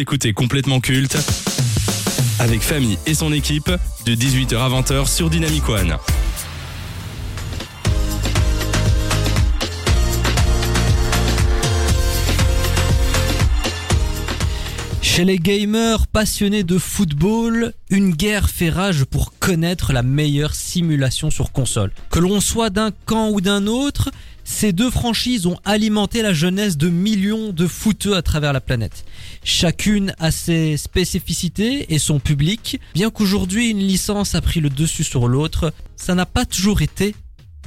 Écoutez complètement culte avec Famille et son équipe de 18h à 20h sur Dynamic One. Chez les gamers passionnés de football, une guerre fait rage pour connaître la meilleure simulation sur console. Que l'on soit d'un camp ou d'un autre, ces deux franchises ont alimenté la jeunesse de millions de footeux à travers la planète. Chacune a ses spécificités et son public. Bien qu'aujourd'hui une licence a pris le dessus sur l'autre, ça n'a pas toujours été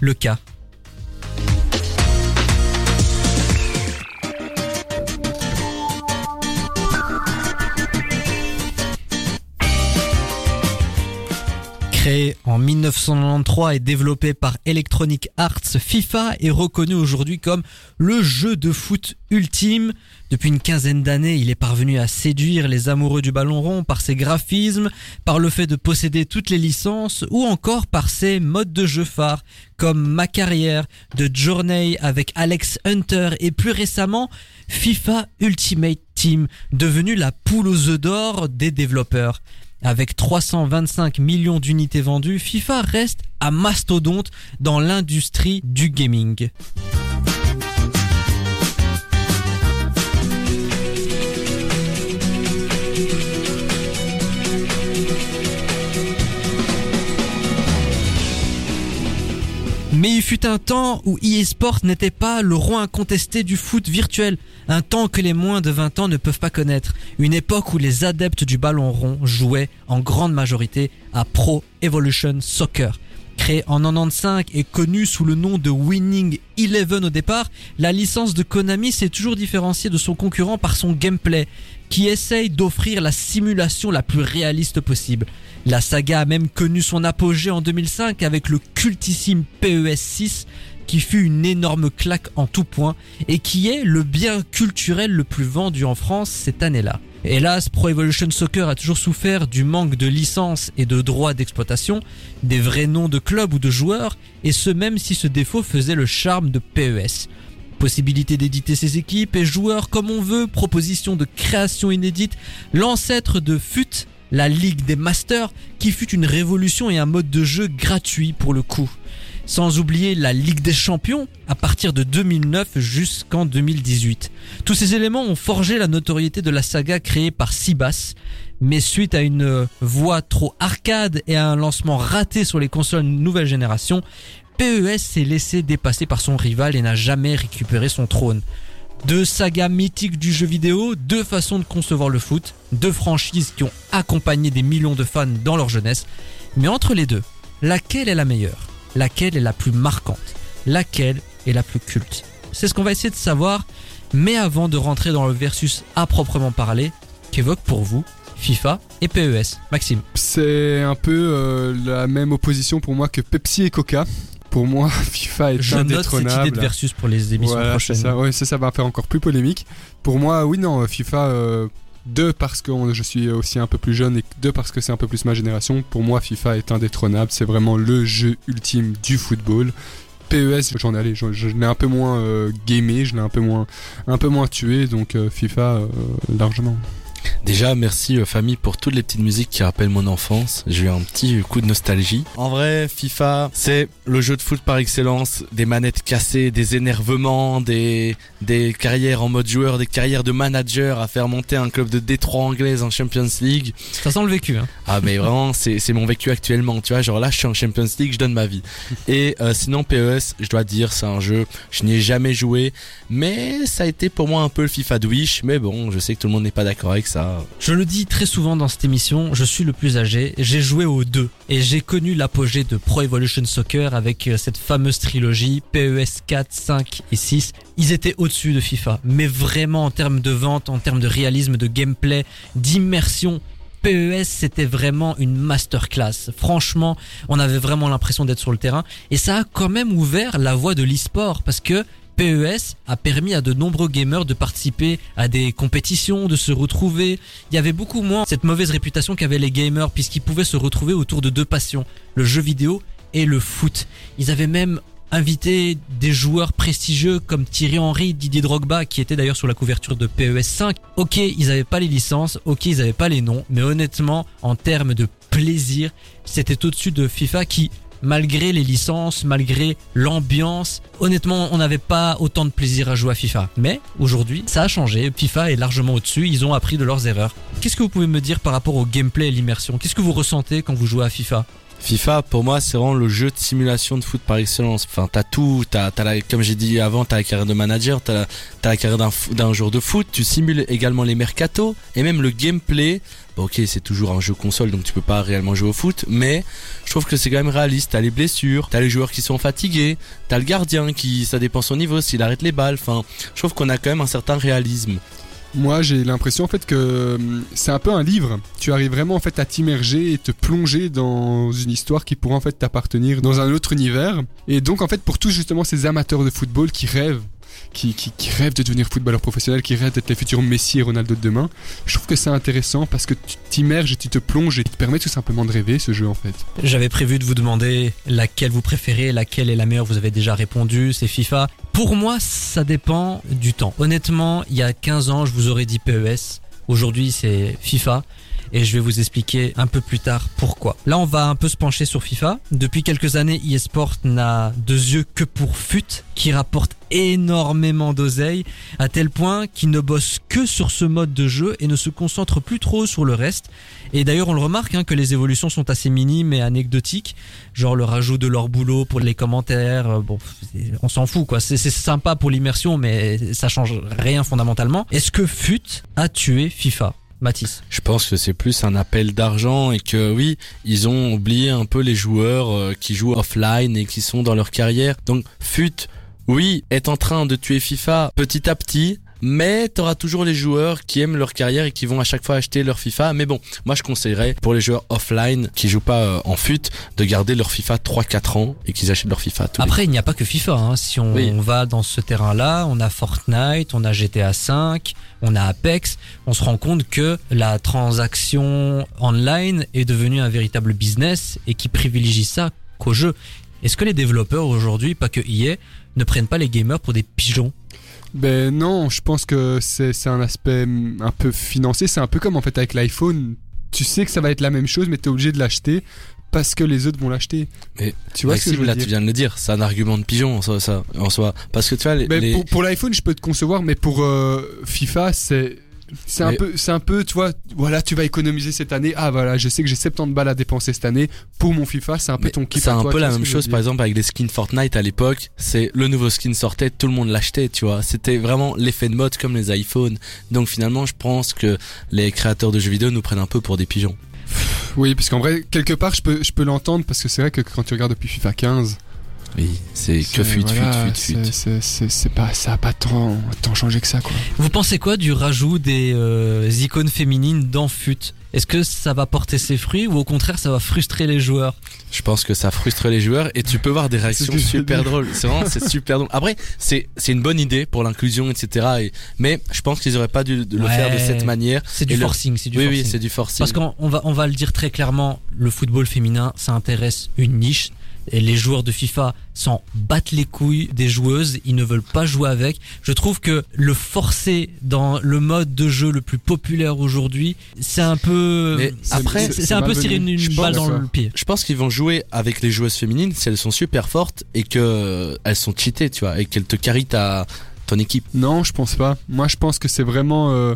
le cas. Créé en 1993 et développé par Electronic Arts, FIFA est reconnu aujourd'hui comme le jeu de foot ultime. Depuis une quinzaine d'années, il est parvenu à séduire les amoureux du ballon rond par ses graphismes, par le fait de posséder toutes les licences ou encore par ses modes de jeu phares comme Ma carrière, de Journey avec Alex Hunter et plus récemment FIFA Ultimate Team, devenu la poule aux œufs d'or des développeurs. Avec 325 millions d'unités vendues, FIFA reste un mastodonte dans l'industrie du gaming. Mais il fut un temps où eSport n'était pas le roi incontesté du foot virtuel, un temps que les moins de 20 ans ne peuvent pas connaître, une époque où les adeptes du ballon rond jouaient en grande majorité à Pro Evolution Soccer. Créé en 95 et connu sous le nom de Winning Eleven au départ, la licence de Konami s'est toujours différenciée de son concurrent par son gameplay, qui essaye d'offrir la simulation la plus réaliste possible. La saga a même connu son apogée en 2005 avec le cultissime PES 6 qui fut une énorme claque en tout point et qui est le bien culturel le plus vendu en France cette année-là. Hélas, Pro Evolution Soccer a toujours souffert du manque de licences et de droits d'exploitation, des vrais noms de clubs ou de joueurs, et ce même si ce défaut faisait le charme de PES. Possibilité d'éditer ses équipes et joueurs comme on veut, proposition de création inédite, l'ancêtre de FUT, la Ligue des Masters, qui fut une révolution et un mode de jeu gratuit pour le coup. Sans oublier la Ligue des Champions à partir de 2009 jusqu'en 2018. Tous ces éléments ont forgé la notoriété de la saga créée par Sibas, mais suite à une voix trop arcade et à un lancement raté sur les consoles nouvelle génération, PES s'est laissé dépasser par son rival et n'a jamais récupéré son trône. Deux sagas mythiques du jeu vidéo, deux façons de concevoir le foot, deux franchises qui ont accompagné des millions de fans dans leur jeunesse. Mais entre les deux, laquelle est la meilleure? Laquelle est la plus marquante? Laquelle est la plus culte? C'est ce qu'on va essayer de savoir. Mais avant de rentrer dans le versus à proprement parler, qu'évoque pour vous FIFA et PES Maxime C'est un peu euh, la même opposition pour moi que Pepsi et Coca. Pour moi, FIFA est Je note cette indétrônable. idée de versus pour les émissions Voilà, prochaines. ça, ouais, ça, ça va faire encore plus polémique. Pour moi, oui, non, FIFA, euh, deux parce que je suis aussi un peu plus jeune et deux parce que c'est un peu plus ma génération. Pour moi, FIFA est indétrônable. C'est vraiment le jeu ultime du football. PES, j'en ai je, je l'ai un peu moins euh, gamé, je l'ai un peu moins, un peu moins tué, donc euh, FIFA euh, largement. Déjà, merci euh, famille pour toutes les petites musiques qui rappellent mon enfance. J'ai eu un petit coup de nostalgie. En vrai, FIFA, c'est le jeu de foot par excellence. Des manettes cassées, des énervements, des, des carrières en mode joueur, des carrières de manager à faire monter un club de Détroit anglaise en Champions League. Ça sent le vécu. Hein. Ah mais vraiment c'est c'est mon vécu actuellement tu vois genre là je suis en Champions League je donne ma vie et euh, sinon PES je dois dire c'est un jeu je n'y ai jamais joué mais ça a été pour moi un peu le FIFA de Wish mais bon je sais que tout le monde n'est pas d'accord avec ça Je le dis très souvent dans cette émission, je suis le plus âgé, j'ai joué aux deux et j'ai connu l'apogée de Pro Evolution Soccer avec euh, cette fameuse trilogie PES 4, 5 et 6. Ils étaient au-dessus de FIFA, mais vraiment en termes de vente, en termes de réalisme, de gameplay, d'immersion. PES c'était vraiment une masterclass. Franchement, on avait vraiment l'impression d'être sur le terrain et ça a quand même ouvert la voie de l'e-sport parce que PES a permis à de nombreux gamers de participer à des compétitions, de se retrouver. Il y avait beaucoup moins cette mauvaise réputation qu'avaient les gamers puisqu'ils pouvaient se retrouver autour de deux passions, le jeu vidéo et le foot. Ils avaient même invité des joueurs prestigieux comme Thierry Henry, Didier Drogba, qui étaient d'ailleurs sur la couverture de PES 5. Ok, ils avaient pas les licences, ok, ils avaient pas les noms, mais honnêtement, en termes de plaisir, c'était au-dessus de FIFA qui malgré les licences, malgré l'ambiance. Honnêtement, on n'avait pas autant de plaisir à jouer à FIFA. Mais aujourd'hui, ça a changé. FIFA est largement au-dessus. Ils ont appris de leurs erreurs. Qu'est-ce que vous pouvez me dire par rapport au gameplay et l'immersion? Qu'est-ce que vous ressentez quand vous jouez à FIFA? FIFA, pour moi, c'est vraiment le jeu de simulation de foot par excellence. Enfin, t'as tout, t'as, t'as la, comme j'ai dit avant, t'as la carrière de manager, t'as la, t'as la carrière d'un, d'un joueur de foot. Tu simules également les mercatos et même le gameplay. Bon, ok, c'est toujours un jeu console, donc tu peux pas réellement jouer au foot, mais je trouve que c'est quand même réaliste. T'as les blessures, t'as les joueurs qui sont fatigués, t'as le gardien qui, ça dépend son niveau, s'il arrête les balles. Enfin, je trouve qu'on a quand même un certain réalisme. Moi, j'ai l'impression en fait que hum, c'est un peu un livre. Tu arrives vraiment en fait à t'immerger et te plonger dans une histoire qui pourrait en fait t'appartenir dans un autre univers. Et donc en fait pour tous justement ces amateurs de football qui rêvent qui, qui, qui, rêvent de devenir footballeur professionnel, qui rêvent d'être les futurs Messi et Ronaldo de demain. Je trouve que c'est intéressant parce que tu t'immerges et tu te plonges et tu te permets tout simplement de rêver ce jeu en fait. J'avais prévu de vous demander laquelle vous préférez, laquelle est la meilleure, vous avez déjà répondu, c'est FIFA. Pour moi, ça dépend du temps. Honnêtement, il y a 15 ans, je vous aurais dit PES. Aujourd'hui, c'est FIFA et je vais vous expliquer un peu plus tard pourquoi. Là, on va un peu se pencher sur FIFA. Depuis quelques années, eSport n'a deux yeux que pour FUT, qui rapporte énormément d'oseille, à tel point qu'il ne bosse que sur ce mode de jeu et ne se concentre plus trop sur le reste. Et d'ailleurs, on le remarque hein, que les évolutions sont assez minimes et anecdotiques, genre le rajout de leur boulot pour les commentaires. euh, Bon, on s'en fout quoi. C'est c'est sympa pour l'immersion, mais ça change rien fondamentalement. Est-ce que FUT a tué FIFA? Je pense que c'est plus un appel d'argent et que oui, ils ont oublié un peu les joueurs euh, qui jouent offline et qui sont dans leur carrière. Donc FUT, oui, est en train de tuer FIFA petit à petit. Mais t'auras toujours les joueurs qui aiment leur carrière et qui vont à chaque fois acheter leur FIFA. Mais bon, moi je conseillerais pour les joueurs offline qui jouent pas euh, en FUT de garder leur FIFA 3-4 ans et qu'ils achètent leur FIFA tous les Après, il n'y a pas que FIFA. Hein. Si on, Oui. va dans ce terrain-là, on a Fortnite, on a GTA 5, on a Apex. On se rend compte que la transaction online est devenue un véritable business et qui privilégie ça qu'au jeu. Est-ce que les développeurs aujourd'hui, pas que EA, ne prennent pas les gamers pour des pigeons? Ben non, je pense que c'est un aspect hum, un peu financier. C'est un peu comme en fait avec l'iPhone. Tu sais que ça va être la même chose, mais t'es obligé de l'acheter parce que les autres vont l'acheter. Mais tu vois ce que je Maxime, veux là dire? tu viens de le dire, c'est un argument de pigeon en soi, ça, en soi. Parce que tu vois, les, Ben, les- Pour, pour l'iPhone, je peux te concevoir, mais pour euh, FIFA, c'est c'est un peu, c'est un peu, tu vois, voilà, tu vas économiser cette année. Ah voilà, je sais que j'ai 70 balles à dépenser cette année pour mon FIFA. C'est un peu ton kiff. C'est un toi, peu la même chose, par exemple, avec les skins Fortnite à l'époque. C'est le nouveau skin sortait, tout le monde l'achetait, tu vois. C'était vraiment l'effet de mode comme les iPhones. Donc finalement, je pense que les créateurs de jeux vidéo nous prennent un peu pour des pigeons. Oui, parce qu'en vrai, quelque part, je peux, je peux l'entendre parce que c'est vrai que quand tu regardes depuis FIFA 15, Oui, c'est que fuite, voilà, fuite, fuite, fuite. c'est- pas, ça a pas tant, tant changé que ça, quoi. Vous pensez quoi du rajout des euh, icônes féminines dans FUT Est-ce que ça va porter ses fruits ou au contraire ça va frustrer les joueurs? Je pense que ça frustre les joueurs et tu peux voir des réactions super drôles. C'est vraiment, c'est super drôle. Après, c'est, c'est une bonne idée pour l'inclusion, etc. Et, mais je pense qu'ils auraient pas dû le Ouais. faire de cette manière. C'est du forcing, c'est du Oui, forcing. oui, c'est du forcing. Parce qu'on on va, on va le dire très clairement, le football féminin, ça intéresse une niche. Et les joueurs de FIFA s'en battent les couilles des joueuses, ils ne veulent pas jouer avec. Je trouve que le forcer dans le mode de jeu le plus populaire aujourd'hui, c'est un peu... Mais après, c'est un peu tirer une, Je une pense balle dans ça. le pied. je pense qu'ils vont jouer avec les joueuses féminines si elles sont super fortes et que elles sont cheatées, tu vois, et qu'elles te carrient ta ton équipe. Non, je pense pas. Moi, je pense que c'est vraiment. Euh,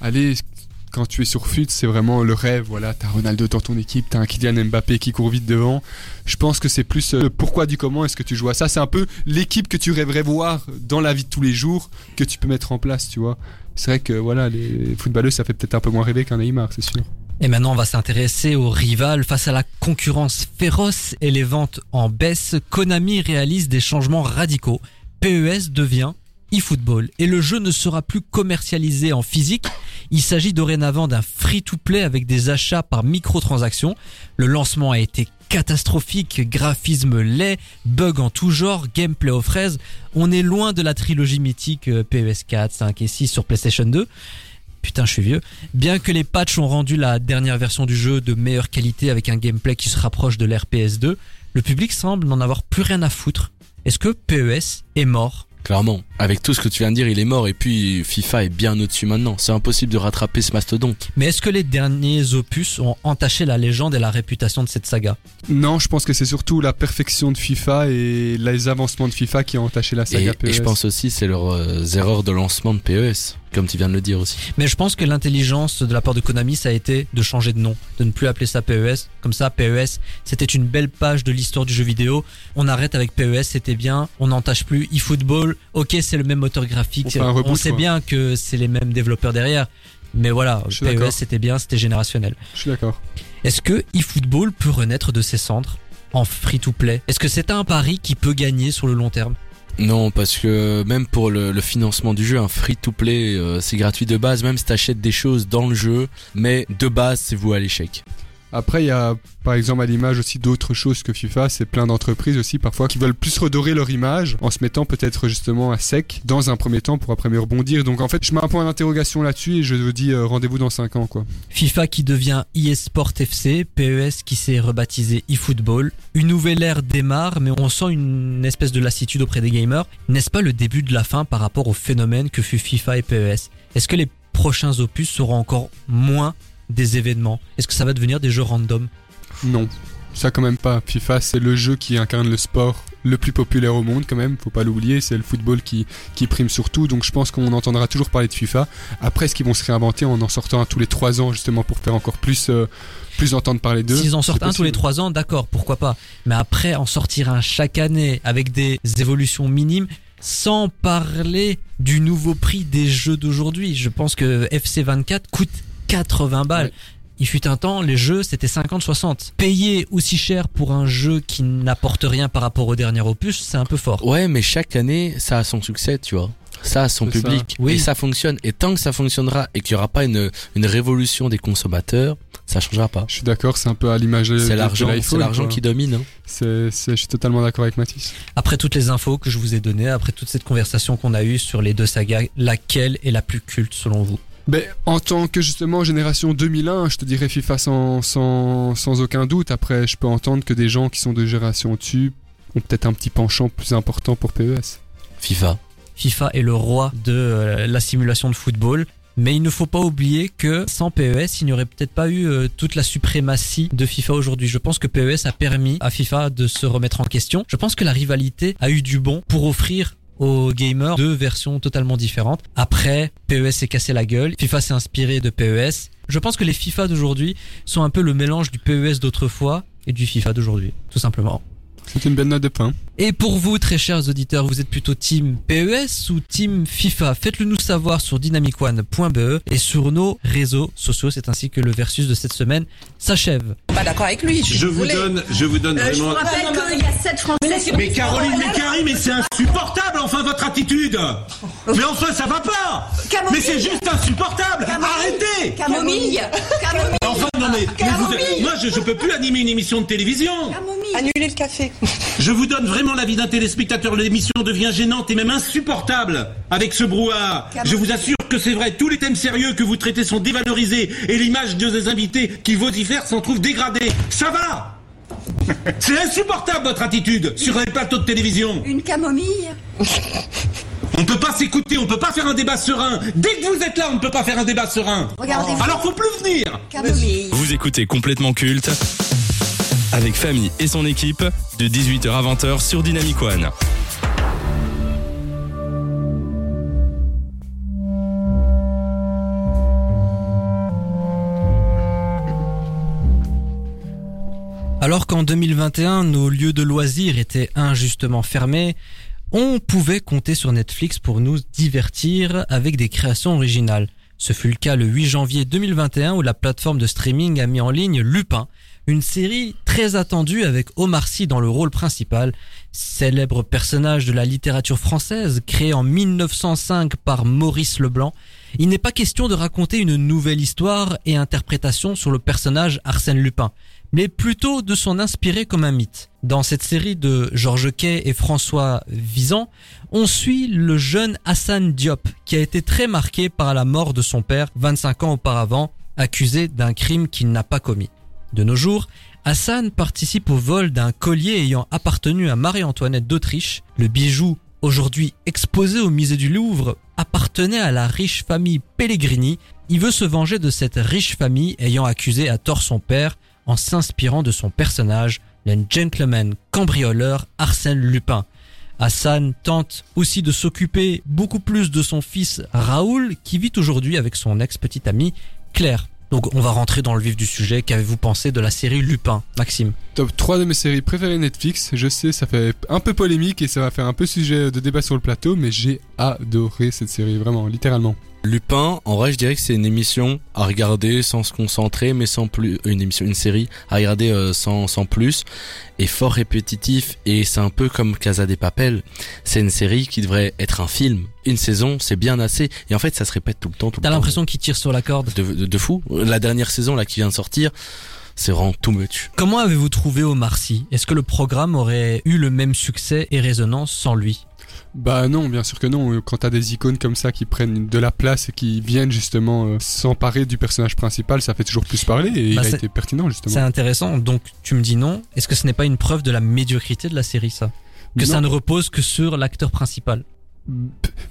allez, quand tu es sur FUT, c'est vraiment le rêve. Voilà, t'as Ronaldo dans ton équipe, t'as un Kylian Mbappé qui court vite devant. Je pense que c'est plus euh, le pourquoi du comment est-ce que tu joues à ça. C'est un peu l'équipe que tu rêverais voir dans la vie de tous les jours que tu peux mettre en place, tu vois. C'est vrai que voilà, les footballeurs, ça fait peut-être un peu moins rêver qu'un Neymar, c'est sûr. Et maintenant, on va s'intéresser aux rivales. Face à la concurrence féroce et les ventes en baisse, Konami réalise des changements radicaux. PES devient eFootball et le jeu ne sera plus commercialisé en physique. Il s'agit dorénavant d'un free-to-play avec des achats par microtransactions. Le lancement a été catastrophique, graphisme laid, bugs en tout genre, gameplay aux fraises. On est loin de la trilogie mythique euh, PES 4, 5 et 6 sur PlayStation 2. Putain, je suis vieux. Bien que les patchs ont rendu la dernière version du jeu de meilleure qualité avec un gameplay qui se rapproche de l'RPS 2, le public semble n'en avoir plus rien à foutre. Est-ce que PES est mort? Clairement, avec tout ce que tu viens de dire, il est mort et puis FIFA est bien au-dessus maintenant. C'est impossible de rattraper ce mastodonte. Mais est-ce que les derniers opus ont entaché la légende et la réputation de cette saga? Non, je pense que c'est surtout la perfection de FIFA et les avancements de FIFA qui ont entaché la saga Et, PES. et je pense aussi c'est leurs euh, erreurs de lancement de PES, comme tu viens de le dire aussi. Mais je pense que l'intelligence de la part de Konami, ça a été de changer de nom, de ne plus appeler ça PES. Comme ça, PES, c'était une belle page de l'histoire du jeu vidéo. On arrête avec PES, c'était bien. On n'entache plus eFootball. Ok, c'est le même moteur graphique. On reboot, on sait quoi. bien que c'est les mêmes développeurs derrière. Mais voilà. PES c'était bien, c'était générationnel. Je suis d'accord. Est-ce que eFootball peut renaître de ses cendres en free-to-play? Est-ce que c'est un pari qui peut gagner sur le long terme? Non, parce que même pour le, le financement du jeu, un free-to-play, euh, c'est gratuit de base, même si t'achètes des choses dans le jeu, mais de base, c'est vous à l'échec. Après, il y a par exemple à l'image aussi d'autres choses que FIFA. C'est plein d'entreprises aussi parfois qui veulent plus redorer leur image en se mettant peut-être justement à sec dans un premier temps pour après mieux rebondir. Donc en fait, je mets un point d'interrogation là-dessus et je vous dis euh, rendez-vous dans 5 ans quoi. FIFA qui devient eSport FC, PES qui s'est rebaptisé eFootball. Une nouvelle ère démarre, mais on sent une espèce de lassitude auprès des gamers. N'est-ce pas le début de la fin par rapport au phénomène que fut FIFA et PES Est-ce que les prochains opus seront encore moins des événements Est-ce que ça va devenir des jeux random? Non, ça quand même pas. FIFA, c'est le jeu qui incarne le sport le plus populaire au monde quand même, faut pas l'oublier, c'est le football qui, qui prime surtout, donc je pense qu'on entendra toujours parler de FIFA. Après, est-ce qu'ils vont se réinventer en en sortant un tous les 3 ans justement pour faire encore plus, euh, plus entendre parler d'eux S'ils en sortent un tous les possible. trois ans, d'accord, pourquoi pas. Mais après, en sortir un chaque année avec des évolutions minimes, sans parler du nouveau prix des jeux d'aujourd'hui. Je pense que FC24 coûte 80 balles. Ouais. Il fut un temps, les jeux, c'était 50-60. Payer aussi cher pour un jeu qui n'apporte rien par rapport au dernier opus, c'est un peu fort. Ouais, mais chaque année, ça a son succès, tu vois. Ça a son public. ça. Oui. Et ça fonctionne. Et tant que ça fonctionnera et qu'il n'y aura pas une, une révolution des consommateurs, ça changera pas. Je suis d'accord, c'est un peu à l'image de, C'est l'argent, c'est l'argent qui domine. hein. C'est, c'est- je suis totalement d'accord avec Mathis. Après toutes les infos que je vous ai données, après toute cette conversation qu'on a eue sur les deux sagas, laquelle est la plus culte selon vous? Ben, en tant que justement génération 2001, je te dirais FIFA sans, sans, sans aucun doute. Après, je peux entendre que des gens qui sont de génération au-dessus ont peut-être un petit penchant plus important pour PES. FIFA. FIFA est le roi de euh, la simulation de football. Mais il ne faut pas oublier que sans PES, il n'y aurait peut-être pas eu euh, toute la suprématie de FIFA aujourd'hui. Je pense que PES a permis à FIFA de se remettre en question. Je pense que la rivalité a eu du bon pour offrir aux gamers deux versions totalement différentes. Après, PES s'est cassé la gueule. FIFA s'est inspiré de PES. Je pense que les FIFA d'aujourd'hui sont un peu le mélange du PES d'autrefois et du FIFA d'aujourd'hui, tout simplement. C'est une belle note de pain. Et pour vous, très chers auditeurs, vous êtes plutôt team PES ou team FIFA? Faites-le nous savoir sur dynamicone.be et sur nos réseaux sociaux. C'est ainsi que le versus de cette semaine s'achève. pas d'accord avec lui. Je, suis Je vous donne, je vous donne Euh, je vraiment. vous rappelle qu'il y a 7 Français Mais Caroline Mécari, mais c'est insupportable, enfin votre attitude. Mais enfin, ça va pas. Camomille. Mais c'est juste insupportable. Arrêtez. Camomille. Camomille. Enfin, non mais, mais vous- Camomille. moi je, je peux plus animer une émission de télévision. Camomille. Annuler le café. Je vous donne vraiment l'avis d'un téléspectateur. L'émission devient gênante et même insupportable avec ce brouhaha. Je vous assure que c'est vrai. Tous les thèmes sérieux que vous traitez sont dévalorisés et l'image de des invités qui vocifèrent s'en trouve dégradée. Ça va. C'est insupportable votre attitude sur les plateaux de télévision. Une camomille. On peut pas s'écouter, on peut pas faire un débat serein. Dès que vous êtes là, on ne peut pas faire un débat serein. Regardez. Alors faut plus venir. Camomille. Vous écoutez complètement culte avec Famille et son équipe de 18h à 20h sur Dynamic One. Alors qu'en 2021, nos lieux de loisirs étaient injustement fermés, on pouvait compter sur Netflix pour nous divertir avec des créations originales. Ce fut le cas le 8 janvier 2021 où la plateforme de streaming a mis en ligne Lupin, une série très attendue avec Omar Sy dans le rôle principal, célèbre personnage de la littérature française créé en 1905 par Maurice Leblanc. Il n'est pas question de raconter une nouvelle histoire et interprétation sur le personnage Arsène Lupin mais plutôt de s'en inspirer comme un mythe. Dans cette série de Georges Quay et François Vizan, on suit le jeune Hassan Diop, qui a été très marqué par la mort de son père 25 ans auparavant, accusé d'un crime qu'il n'a pas commis. De nos jours, Hassan participe au vol d'un collier ayant appartenu à Marie-Antoinette d'Autriche. Le bijou, aujourd'hui exposé au musée du Louvre, appartenait à la riche famille Pellegrini. Il veut se venger de cette riche famille ayant accusé à tort son père en s'inspirant de son personnage, le gentleman cambrioleur Arsène Lupin. Hassan tente aussi de s'occuper beaucoup plus de son fils Raoul qui vit aujourd'hui avec son ex-petite amie Claire. Donc on va rentrer dans le vif du sujet. Qu'avez-vous pensé de la série Lupin, Maxime? Top 3 de mes séries préférées Netflix. Je sais, ça fait un peu polémique et ça va faire un peu sujet de débat sur le plateau, mais j'ai adoré cette série, vraiment, littéralement. Lupin, en vrai, je dirais que c'est une émission à regarder sans se concentrer, mais sans plus, une émission, une série à regarder euh, sans, sans plus, et fort répétitif, et c'est un peu comme Casa des Papel. C'est une série qui devrait être un film. Une saison, c'est bien assez, et en fait, ça se répète tout le temps, T'as l'impression qu'il tire sur la corde de, de, de fou. La dernière saison, là, qui vient de sortir, c'est vraiment too much. Comment avez-vous trouvé Omar Sy? Est-ce que le programme aurait eu le même succès et résonance sans lui? Bah non, bien sûr que non. Quand t'as des icônes comme ça qui prennent de la place et qui viennent justement euh, s'emparer du personnage principal, ça fait toujours plus parler et Bah, il a c'est- été pertinent justement. C'est intéressant, donc tu me dis non. Est-ce que ce n'est pas une preuve de la médiocrité de la série ça? Que ça ne repose que sur l'acteur principal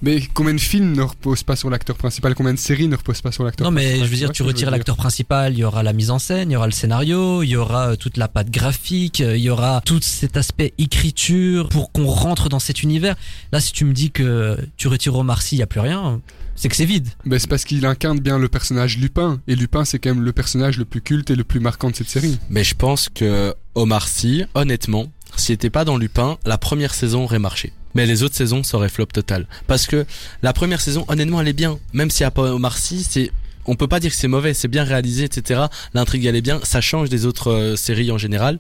Mais combien de films ne reposent pas sur l'acteur principal? Combien de séries ne reposent pas sur l'acteur Non mais principal je veux dire, tu retires l'acteur principal, il y aura la mise en scène, il y aura le scénario, il y aura euh, toute la patte graphique, euh, il y aura tout cet aspect écriture pour qu'on rentre dans cet univers. Là si tu me dis que tu retires Omar Sy, il y a plus rien, c'est que c'est vide. Ben, c'est parce qu'il incarne bien le personnage Lupin. Et Lupin, c'est quand même le personnage le plus culte et le plus marquant de cette série. Mais je pense que Omar Sy, honnêtement, s'il était pas dans Lupin, la première saison aurait marché. Mais les autres saisons, ça aurait flop total. Parce que la première saison, honnêtement, elle est bien. Même s'il n'y a pas Omar Sy, c'est, on peut pas dire que c'est mauvais, c'est bien réalisé, etc. L'intrigue, elle est bien. Ça change des autres euh, séries en général.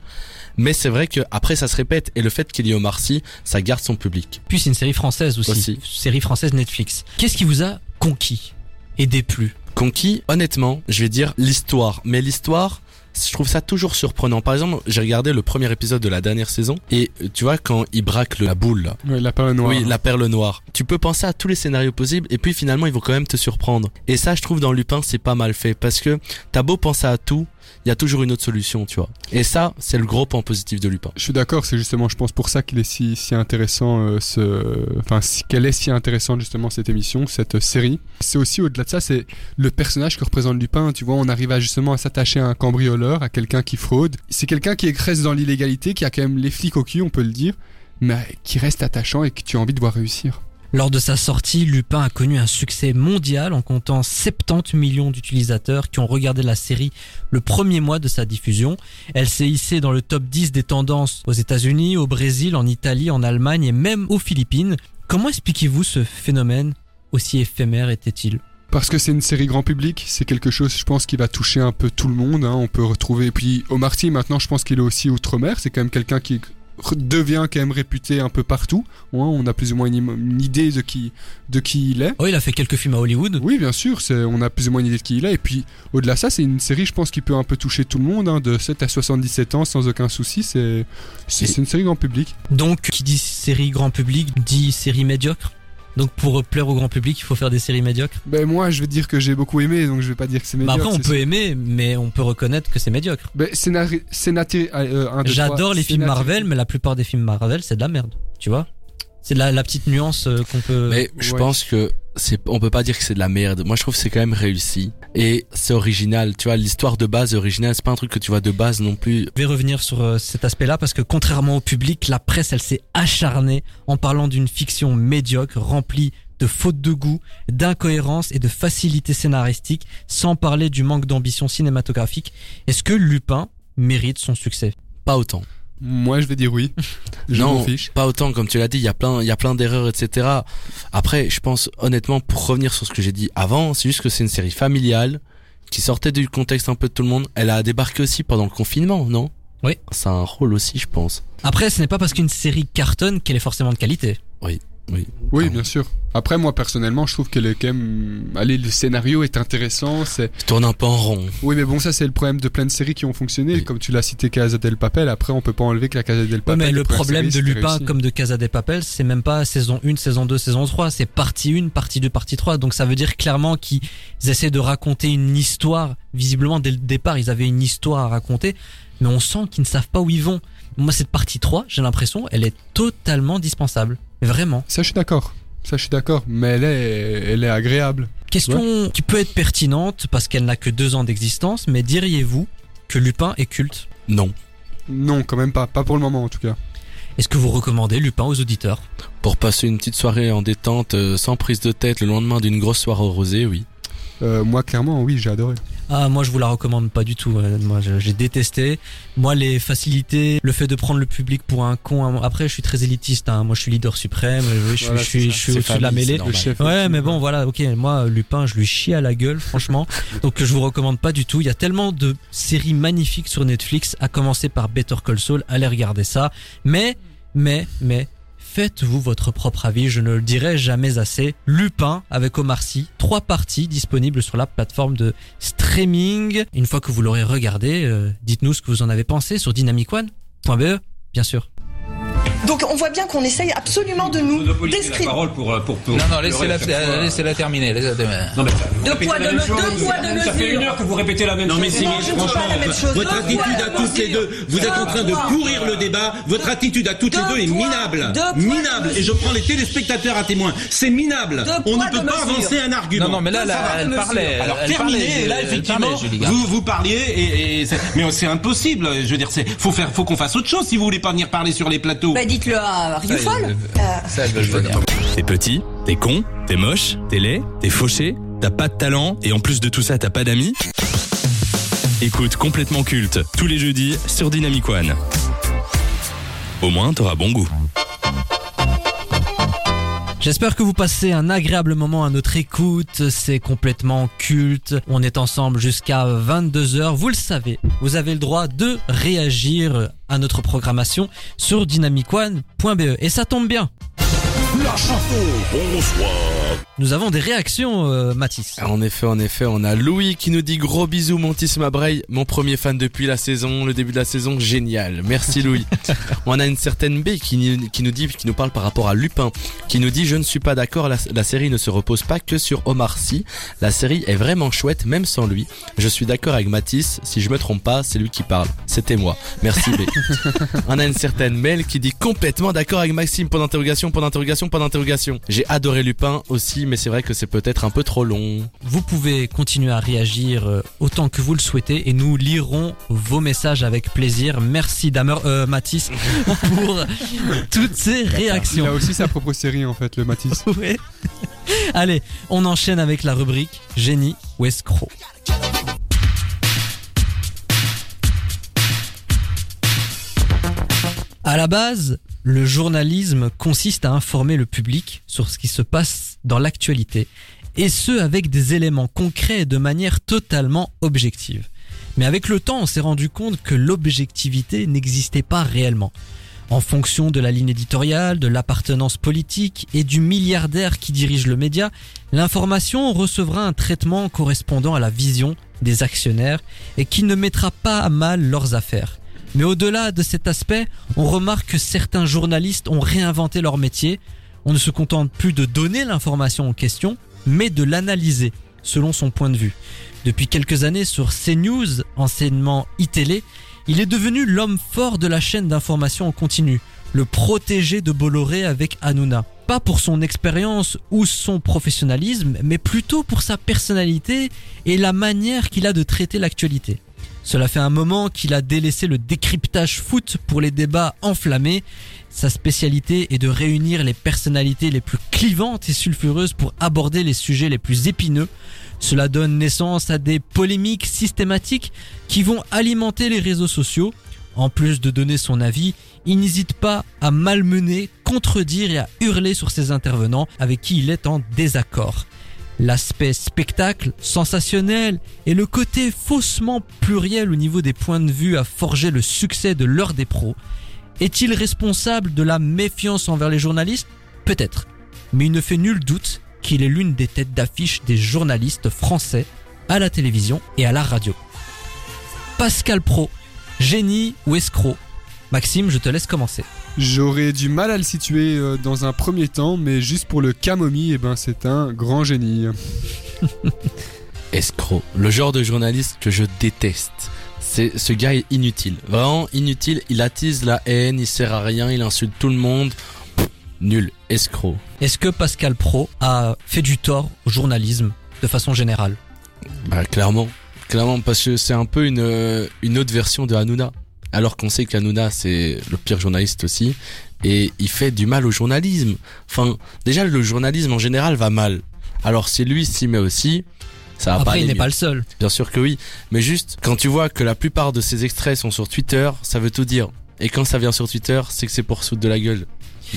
Mais c'est vrai que après, ça se répète. Et le fait qu'il y ait Omar Sy, ça garde son public. Puis c'est une série française aussi, Aussi. série française Netflix. Qu'est-ce qui vous a conquis et déplu? Conquis, honnêtement, je vais dire l'histoire. Mais l'histoire, je trouve ça toujours surprenant. Par exemple, j'ai regardé le premier épisode de la dernière saison et euh, tu vois quand il braque le- la boule là. Ouais, la perle noire. Oui, la perle noire. Tu peux penser à tous les scénarios possibles et puis finalement ils vont quand même te surprendre. Et ça, je trouve dans Lupin, c'est pas mal fait parce que t'as beau penser à tout, il y a toujours une autre solution, tu vois. Et ça, c'est le gros point positif de Lupin. Je suis d'accord, c'est justement, je pense, pour ça qu'il est si, intéressant, euh, enfin, qu'elle est si intéressante, justement, cette émission, cette série. C'est aussi, au-delà de ça, c'est le personnage que représente Lupin. Tu vois, on arrive à justement à s'attacher à un cambrioleur, à quelqu'un qui fraude. C'est quelqu'un qui reste dans l'illégalité, qui a quand même les flics au cul, on peut le dire, mais qui reste attachant et que tu as envie de voir réussir. Lors de sa sortie, Lupin a connu un succès mondial en comptant 70 millions d'utilisateurs qui ont regardé la série le premier mois de sa diffusion. Elle s'est hissée dans le top 10 des tendances aux États-Unis, au Brésil, en Italie, en Allemagne et même aux Philippines. Comment expliquez-vous ce phénomène aussi éphémère était-il? Parce que c'est une série grand public, c'est quelque chose, je pense, qui va toucher un peu tout le monde. hein. On peut retrouver. Et puis, Omar Sy, maintenant, je pense qu'il est aussi outre-mer. C'est quand même quelqu'un qui devient quand même réputé un peu partout. Ouais, on a plus ou moins une, idée de qui, de qui il est. Oh, il a fait quelques films à Hollywood. Oui, bien sûr, on a plus ou moins une idée de qui il est. Et puis, au-delà de ça, c'est une série, je pense, qui peut un peu toucher tout le monde, hein, de 7 à 77 ans, sans aucun souci. C'est une série grand public. Donc, qui dit série grand public dit série médiocre. Donc, pour plaire au grand public, il faut faire des séries médiocres. Ben, moi, je vais dire que j'ai beaucoup aimé, donc je vais pas dire que c'est Bah médiocre. après, on c'est peut aimer, mais on peut reconnaître que c'est médiocre. Ben, scénati- euh, J'adore les films Marvel, mais la plupart des films Marvel, c'est de la merde. Tu vois C'est la, la petite nuance euh, qu'on peut. Mais je ouais. pense que c'est, on peut pas dire que c'est de la merde. Moi, je trouve que c'est quand même réussi. Et c'est original. Tu vois, l'histoire de base est originale. C'est pas un truc que tu vois de base non plus. Je vais revenir sur euh, cet aspect-là parce que contrairement au public, la presse, elle s'est acharnée en parlant d'une fiction médiocre, remplie de fautes de goût, d'incohérences et de facilité scénaristique, sans parler du manque d'ambition cinématographique. Est-ce que Lupin mérite son succès? Pas autant. Moi, je vais dire oui. Je non, fiche. pas autant comme tu l'as dit. Il y a plein, il y a plein d'erreurs, etc. Après, je pense honnêtement, pour revenir sur ce que j'ai dit avant, c'est juste que c'est une série familiale qui sortait du contexte un peu de tout le monde. Elle a débarqué aussi pendant le confinement, non? Oui. Ça a un rôle aussi, je pense. Après, ce n'est pas parce qu'une série cartonne qu'elle est forcément de qualité. Oui. Oui, Ah. bien sûr. Après, moi, personnellement, je trouve que le, quand même, allez, le scénario est intéressant. C'est, tourne un peu en rond. oui, mais bon, ça, c'est le problème de plein de séries qui ont fonctionné. Oui. Comme tu l'as cité, Casa del Papel. Après, on peut pas enlever que la Casa del Papel. mais le problème de série, Lupin réussi. comme de Casa des Papel, c'est même pas saison 1, saison 2, saison 3, c'est partie 1, partie 2, partie 3. Donc ça veut dire clairement qu'ils essaient de raconter une histoire. Visiblement, dès le départ, ils avaient une histoire à raconter, mais on sent qu'ils ne savent pas où ils vont. Moi, cette partie 3, j'ai l'impression, elle est totalement dispensable. Vraiment. Ça, je suis d'accord. Ça, je suis d'accord. Mais elle est, elle est agréable. Question qui peut être pertinente parce qu'elle n'a que deux ans d'existence, mais diriez-vous que Lupin est culte? Non. Non, quand même pas. Pas pour le moment, en tout cas. Est-ce que vous recommandez Lupin aux auditeurs? Pour passer une petite soirée en détente, euh, sans prise de tête, le lendemain d'une grosse soirée rosée, oui. Euh, moi, clairement, oui, j'ai adoré. Ah, moi je vous la recommande pas du tout. euh, Moi j'ai détesté. Moi les facilités, le fait de prendre le public pour un con. hein, Après je suis très élitiste. Hein. Moi je suis leader suprême. Je, je Voilà, suis, je suis, je suis au-dessus de la mêlée. Ouais, mais bon, voilà, ok. Moi, Lupin, je lui chie à la gueule, franchement. Donc, je vous recommande pas du tout. Il y a tellement de séries magnifiques sur Netflix, à commencer par Better Call Saul. Allez regarder ça. Mais, mais, mais, faites-vous votre propre avis. Je ne le dirai jamais assez. Lupin avec Omar Sy. Trois parties disponibles sur la plateforme de streaming. Une fois que vous l'aurez regardé, euh, dites-nous ce que vous en avez pensé sur dynamicone.be, bien sûr. Donc on voit bien qu'on essaye absolument de nous la descrire. parole pour, euh, pour, pour Non, non, laissez-la, à chaque fois. laissez-la terminer. Terminer. Non, mais Deux poids, la deux poids, deux Ça fait une heure que vous répétez la même Non, chose. mais si, Non, ne dis franchement, la votre Deux attitude à deux toutes les deux, vous êtes en train de Deux pourrir le débat. Votre attitude à toutes les Deux deux est minable. Minable. deux Et je prends les téléspectateurs à témoin. C'est minable. Deux On ne peut deux pas avancer un argument. Non, non, mais là, elle parlait. Alors et là effectivement, Garde. vous vous parliez et, mais c'est impossible. Je veux dire, faut faire, faut qu'on fasse autre chose si vous voulez pas venir parler sur les plateaux. Dites-le à Rioufol. Euh, Ça, venir. T'es petit, t'es con, t'es moche, t'es laid, t'es fauché, t'as pas de talent et en plus de tout ça t'as pas d'amis Écoute complètement culte tous les jeudis sur Dynamic One. Au moins t'auras bon goût. J'espère que vous passez un agréable moment à notre écoute. C'est complètement culte. On est ensemble jusqu'à 22h. Vous le savez, vous avez le droit de réagir à notre programmation sur dynamicone.be. Et ça tombe bien. La chanson, bonsoir. Nous avons des réactions, euh, Mathis. En effet, en effet, on a Louis qui nous dit gros bisous Montis Mabrey, mon premier fan depuis la saison, le début de la saison, génial. Merci Louis. on a une certaine B qui, nous- qui nous dit, qui nous parle par rapport à Lupin, qui nous dit je ne suis pas d'accord, la, la série ne se repose pas que sur Omar Sy. La série est vraiment chouette même sans lui. Je suis d'accord avec Mathis, si je me trompe pas, c'est lui qui parle. C'était moi. Merci B. on a une certaine Mel qui dit complètement d'accord avec Maxime, point d'interrogation, point d'interrogation, point d'interrogation. J'ai adoré Lupin aussi, mais c'est vrai que c'est peut-être un peu trop long. Vous pouvez continuer à réagir euh, autant que vous le souhaitez et nous lirons vos messages avec plaisir. Merci Damer, euh, Mathis pour toutes ces Il réactions. a aussi sa propre série, en fait, le Matisse. Ouais. Allez, on enchaîne avec la rubrique génie ou escroc. À la base, le journalisme consiste à informer le public sur ce qui se passe dans l'actualité, et ce avec des éléments concrets et de manière totalement objective. Mais avec le temps, on s'est rendu compte que l'objectivité n'existait pas réellement. En fonction de la ligne éditoriale, de l'appartenance politique et du milliardaire qui dirige le média, l'information recevra un traitement correspondant à la vision des actionnaires et qui ne mettra pas à mal leurs affaires. Mais au-delà de cet aspect, on remarque que certains journalistes ont réinventé leur métier. On ne se contente plus de donner l'information en question, mais de l'analyser selon son point de vue. Depuis quelques années sur CNews, enseignement iTélé, il est devenu l'homme fort de la chaîne d'information en continu, le protégé de Bolloré avec Hanouna. Pas pour son expérience ou son professionnalisme, mais plutôt pour sa personnalité et la manière qu'il a de traiter l'actualité. Cela fait un moment qu'il a délaissé le décryptage foot pour les débats enflammés. Sa spécialité est de réunir les personnalités les plus clivantes et sulfureuses pour aborder les sujets les plus épineux. Cela donne naissance à des polémiques systématiques qui vont alimenter les réseaux sociaux. En plus de donner son avis, il n'hésite pas à malmener, contredire et à hurler sur ses intervenants avec qui il est en désaccord. L'aspect spectacle, sensationnel et le côté faussement pluriel au niveau des points de vue a forgé le succès de l'heure des pros. Est-il responsable de la méfiance envers les journalistes? Peut-être. mais il ne fait nul doute qu'il est l'une des têtes d'affiche des journalistes français à la télévision et à la radio. Pascal Pro, génie ou escroc? Maxime, je te laisse commencer. J'aurais du mal à le situer euh, dans un premier temps, mais juste pour le camomille, eh ben, c'est un grand génie. Escroc. Le genre de journaliste que je déteste. C'est, ce gars est inutile. Vraiment inutile. Il attise la haine, il sert à rien, il insulte tout le monde. Pff, nul. Escroc. Est-ce que Pascal Pro a fait du tort au journalisme de façon générale? Bah, clairement. Clairement, parce que c'est un peu une, euh, une autre version de Hanouna. Alors qu'on sait qu'Hanouna, c'est le pire journaliste aussi. Et il fait du mal au journalisme. Enfin, déjà, le journalisme en général va mal. Alors, si lui s'y met aussi, ça va pas Après, il n'est pas le seul. Bien sûr que oui. Mais juste, quand tu vois que la plupart de ces extraits sont sur Twitter, ça veut tout dire. Et quand ça vient sur Twitter, c'est que c'est pour se foutre de la gueule.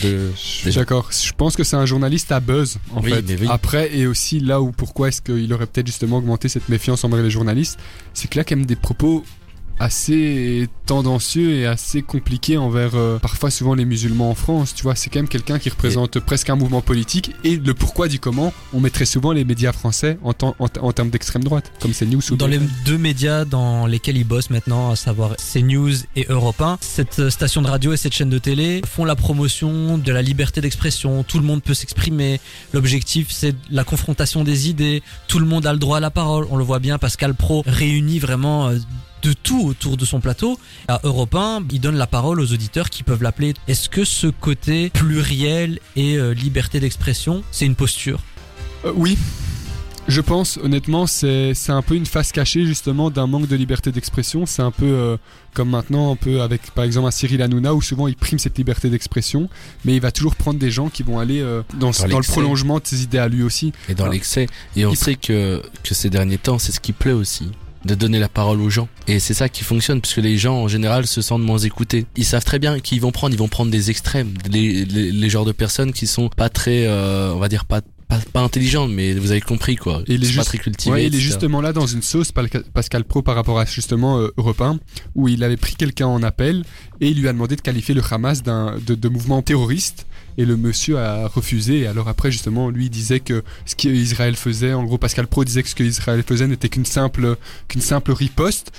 De... Je suis d'accord. Je pense que c'est un journaliste à buzz, en Oui, fait. oui. Après, et aussi là où pourquoi est-ce qu'il aurait peut-être justement augmenté cette méfiance envers les journalistes, c'est que là, quand même des propos assez tendancieux et assez compliqués envers euh, parfois souvent les musulmans en France. Tu vois, c'est quand même quelqu'un qui représente presque un mouvement politique et le pourquoi du comment, on mettrait souvent les médias français en, temps- en, en termes d'extrême droite, comme c'est News ou Dans les deux médias dans lesquels il bosse maintenant, à savoir CNews et Europe 1, cette euh, station de radio et cette chaîne de télé font la promotion de la liberté d'expression. Tout le monde peut s'exprimer. L'objectif, c'est la confrontation des idées. Tout le monde a le droit à la parole. On le voit bien, Pascal Pro réunit vraiment euh, de tout autour de son plateau. À Europe 1, il donne la parole aux auditeurs qui peuvent l'appeler. Est-ce que ce côté pluriel et euh, liberté d'expression, c'est une posture? Euh, oui. Je pense, honnêtement, c'est c'est un peu une face cachée justement d'un manque de liberté d'expression. C'est un peu euh, comme maintenant, un peu avec par exemple un Cyril Hanouna où souvent il prime cette liberté d'expression, mais il va toujours prendre des gens qui vont aller euh, dans, Dans dans le prolongement de ses idées à lui aussi. Et dans l'excès. Et on Il- sait que, que ces derniers temps, c'est ce qui plaît aussi. De donner la parole aux gens. Et c'est ça qui fonctionne, puisque les gens, en général, se sentent moins écoutés. Ils savent très bien qu'ils vont prendre, ils vont prendre des extrêmes. Les, les, les genres de personnes qui sont pas très, euh, on va dire, pas, pas, pas intelligentes, mais vous avez compris, quoi. Et il est sont pas juste- très. Ouais, il est justement là dans une sauce Pascal Pro par rapport à justement euh, Europe 1, où il avait pris quelqu'un en appel et il lui a demandé de qualifier le Hamas d'un de, de mouvement terroriste. Et le monsieur a refusé. Et alors après, justement, lui disait que ce qu'Israël faisait, en gros, Pascal Pro disait que ce qu'Israël faisait n'était qu'une simple, qu'une simple riposte.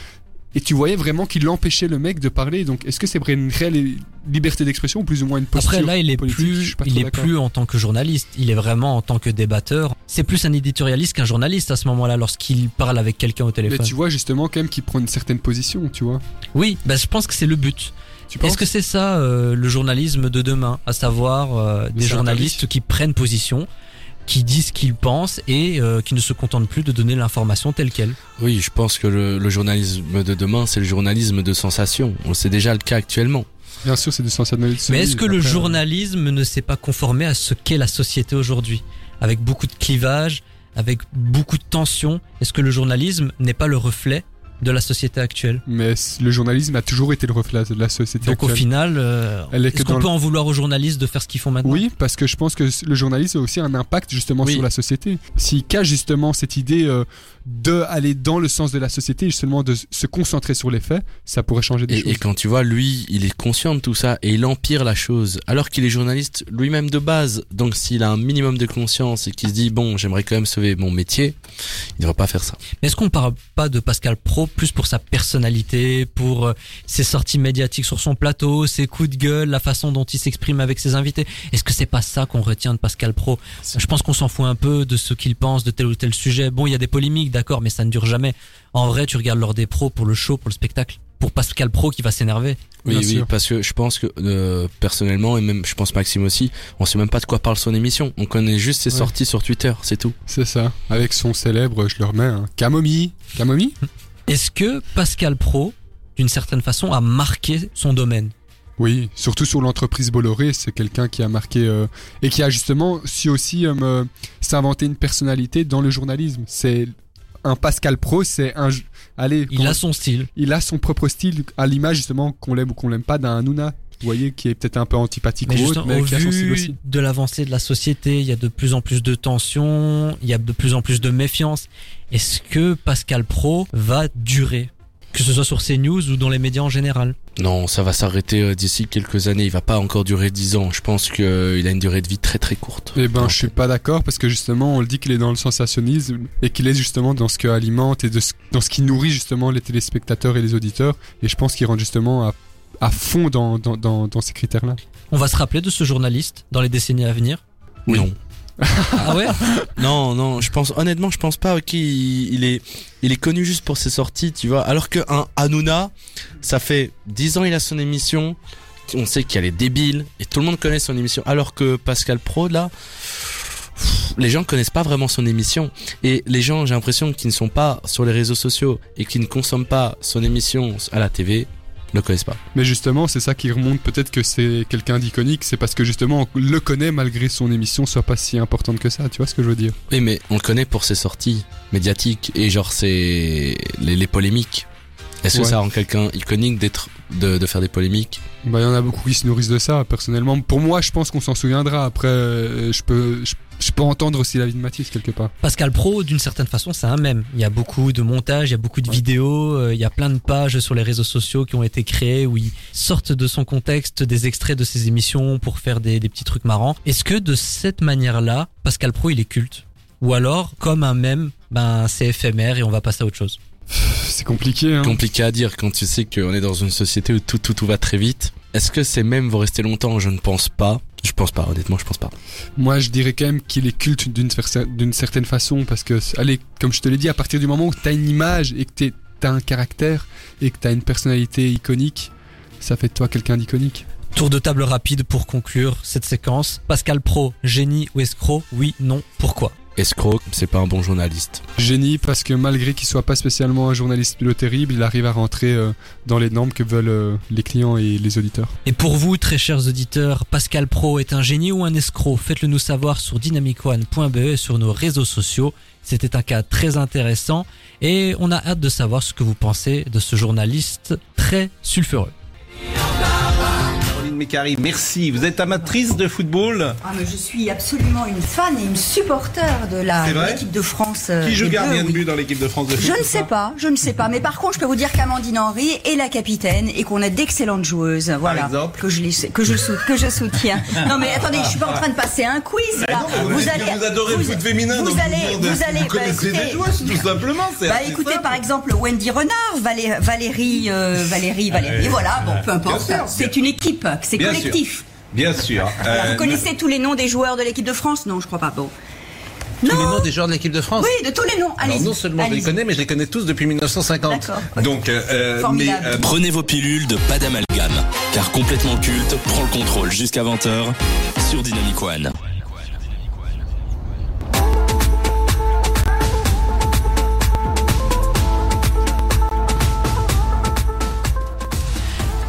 Et tu voyais vraiment qu'il empêchait le mec de parler. Donc, est-ce que c'est une réelle liberté d'expression ou plus ou moins une posture Après là, il est plus, il est plus en tant que journaliste. Il est vraiment en tant que débatteur. C'est plus un éditorialiste qu'un journaliste à ce moment-là lorsqu'il parle avec quelqu'un au Mais téléphone. tu vois justement quand même qu'il prend une certaine position, tu vois. Oui, bah, je pense que c'est le but. Est-ce que c'est ça euh, le journalisme de demain, à savoir euh, des journalistes qui prennent position, qui disent ce qu'ils pensent et euh, qui ne se contentent plus de donner l'information telle quelle? Oui, je pense que le, le journalisme de demain, c'est le journalisme de sensation. C'est déjà le cas actuellement. Bien sûr, c'est du sensationnalisme. Mais est-ce que le euh, journalisme ne s'est pas conformé à ce qu'est la société aujourd'hui? Avec beaucoup de clivages, avec beaucoup de tensions, est-ce que le journalisme n'est pas le reflet de la société actuelle Mais le journalisme a toujours été le reflet de la société Donc au actuelle. final, euh, Elle est que est-ce qu'on peut le- en vouloir aux journalistes de faire ce qu'ils font maintenant? Oui, parce que je pense que le journalisme a aussi un impact justement Oui. sur la société. S'il cache justement cette idée euh, de aller dans le sens de la société, justement de s- se concentrer sur les faits, ça pourrait changer des Et, et choses. quand tu vois, lui, il est conscient de tout ça et il empire la chose. Alors qu'il est journaliste lui-même de base. Donc s'il a un minimum de conscience et qu'il se dit, bon, j'aimerais quand même sauver mon métier, il devrait pas faire ça. Mais est-ce qu'on parle pas de Pascal Pro plus pour sa personnalité, pour euh, ses sorties médiatiques sur son plateau, ses coups de gueule, la façon dont il s'exprime avec ses invités? Est-ce que c'est pas ça qu'on retient de Pascal Pro? Je pense qu'on s'en fout un peu de ce qu'il pense de tel ou tel sujet. Bon, il y a des polémiques, d'accord, mais ça ne dure jamais. En vrai, tu regardes l'heure des pros pour le show, pour le spectacle. Pour Pascal Pro qui va s'énerver. Oui, oui, sûr. parce que je pense que euh, personnellement et même je pense Maxime aussi, on sait même pas de quoi parle son émission. On connaît juste ses Ouais. sorties sur Twitter, c'est tout. C'est ça. Avec son célèbre, je le remets, hein, Camomille. Camomille Est-ce que Pascal Pro, d'une certaine façon, a marqué son domaine? Oui, surtout sur l'entreprise Bolloré, c'est quelqu'un qui a marqué euh, et qui a justement su aussi euh, me- s'inventer une personnalité dans le journalisme. C'est un Pascal Pro, c'est un, allez, Il a son style. il a son propre style à l'image justement qu'on l'aime ou qu'on l'aime pas d'un Hanouna. Vous voyez, qui est peut-être un peu antipathique Mais ou autre, mais au qui a son style aussi. de l'avancée de la société, il y a de plus en plus de tensions, il y a de plus en plus de méfiance. Est-ce que Pascal Pro va durer? Que ce soit sur CNews ou dans les médias en général Non, ça va s'arrêter euh, d'ici quelques années. Il va pas encore durer 10 ans. Je pense qu'il a une durée de vie très très courte. Eh ben, Non, je suis pas d'accord parce que justement, on le dit qu'il est dans le sensationnalisme et qu'il est justement dans ce que alimente et de ce- dans ce qui nourrit justement les téléspectateurs et les auditeurs. Et je pense qu'il rentre justement à, à fond dans, dans, dans, dans ces critères-là. On va se rappeler de ce journaliste dans les décennies à venir? Non. Ah ouais Non, non, je pense honnêtement, je pense pas qu'il il est il est connu juste pour ses sorties, tu vois. Alors que un Hanouna, ça fait 10 ans il a son émission, on sait qu'elle est débile et tout le monde connaît son émission. Alors que Pascal Pro là, les gens connaissent pas vraiment son émission et les gens, j'ai l'impression qui ne sont pas sur les réseaux sociaux et qui ne consomment pas son émission à la TV ne connaissent pas. Mais justement, c'est ça qui remonte peut-être que c'est quelqu'un d'iconique. C'est parce que justement, on le connaît malgré son émission soit pas si importante que ça. Tu vois ce que je veux dire? Oui, mais on le connaît pour ses sorties médiatiques et genre c'est les, les polémiques. Est-ce que ça rend quelqu'un iconique d'être de, de faire des polémiques? Bah, il y en a beaucoup qui se nourrissent de ça, personnellement. Pour moi, je pense qu'on s'en souviendra. Après, euh, je peux, je, je peux entendre aussi l'avis de Mathis quelque part. Pascal Pro, d'une certaine façon, c'est un mème. Il y a beaucoup de montages, il y a beaucoup de vidéos, euh, il y a plein de pages sur les réseaux sociaux qui ont été créées où ils sortent de son contexte des extraits de ses émissions pour faire des, des petits trucs marrants. Est-ce que de cette manière-là, Pascal Pro, il est culte? Ou alors, comme un mème, ben c'est éphémère et on va passer à autre chose? C'est compliqué, hein. Compliqué à dire quand tu sais qu'on est dans une société où tout, tout, tout va très vite. Est-ce que ces mêmes vont rester longtemps? Je ne pense pas. Je pense pas, honnêtement, je pense pas. Moi, je dirais quand même qu'il est culte d'une cer- d'une certaine façon parce que, allez, comme je te l'ai dit, à partir du moment où t'as une image et que t'es- t'as un caractère et que t'as une personnalité iconique, ça fait de toi quelqu'un d'iconique. Tour de table rapide pour conclure cette séquence. Pascal Pro, génie ou escroc? Oui, non, pourquoi? Escroc, c'est pas un bon journaliste. Génie parce que malgré qu'il soit pas spécialement un journaliste pilote terrible, il arrive à rentrer euh, dans les normes que veulent euh, les clients et les auditeurs. Et pour vous, très chers auditeurs, Pascal Pro est un génie ou un escroc? Faites-le nous savoir sur dynamicone.be et sur nos réseaux sociaux. C'était un cas très intéressant et on a hâte de savoir ce que vous pensez de ce journaliste très sulfureux. Mécari, merci. Vous êtes amatrice de football Ah, mais je suis absolument une fan et une supporter de l'équipe de France. euh, Qui joue gardien de oui. but dans l'équipe de France de foot Je ne sais pas, je ne sais pas. Mais par contre, je peux vous dire qu'Amandine Henry est la capitaine et qu'on a d'excellentes joueuses. Voilà. exemple que je, les, que, je sou- que je soutiens. Non, mais attendez, je suis pas en train de passer un quiz là. non, vous dites que vous adorez le foot féminin, Vous donc vous allez, demandez- vous allez. vous bah, connaissez écoutez, des joueuses, tout simplement, Bah écoutez, simple. par exemple, Wendy Renard, Valé- Valérie, euh, Valérie, Valérie. Euh, Voilà, bon, peu bien importe. C'est une équipe, c'est Bien collectif. Bien sûr. Voilà, Euh, vous connaissez tous les noms des joueurs de l'équipe de France Non, je crois pas. Bon. Tous les noms des joueurs de l'équipe de France Oui, de tous les noms. Alors non seulement je les connais, mais je les connais tous depuis 1950. D'accord. Donc, euh, euh, mais, euh, Prenez vos pilules de pas d'amalgame, car complètement culte prend le contrôle jusqu'à 20h sur Dynamic One.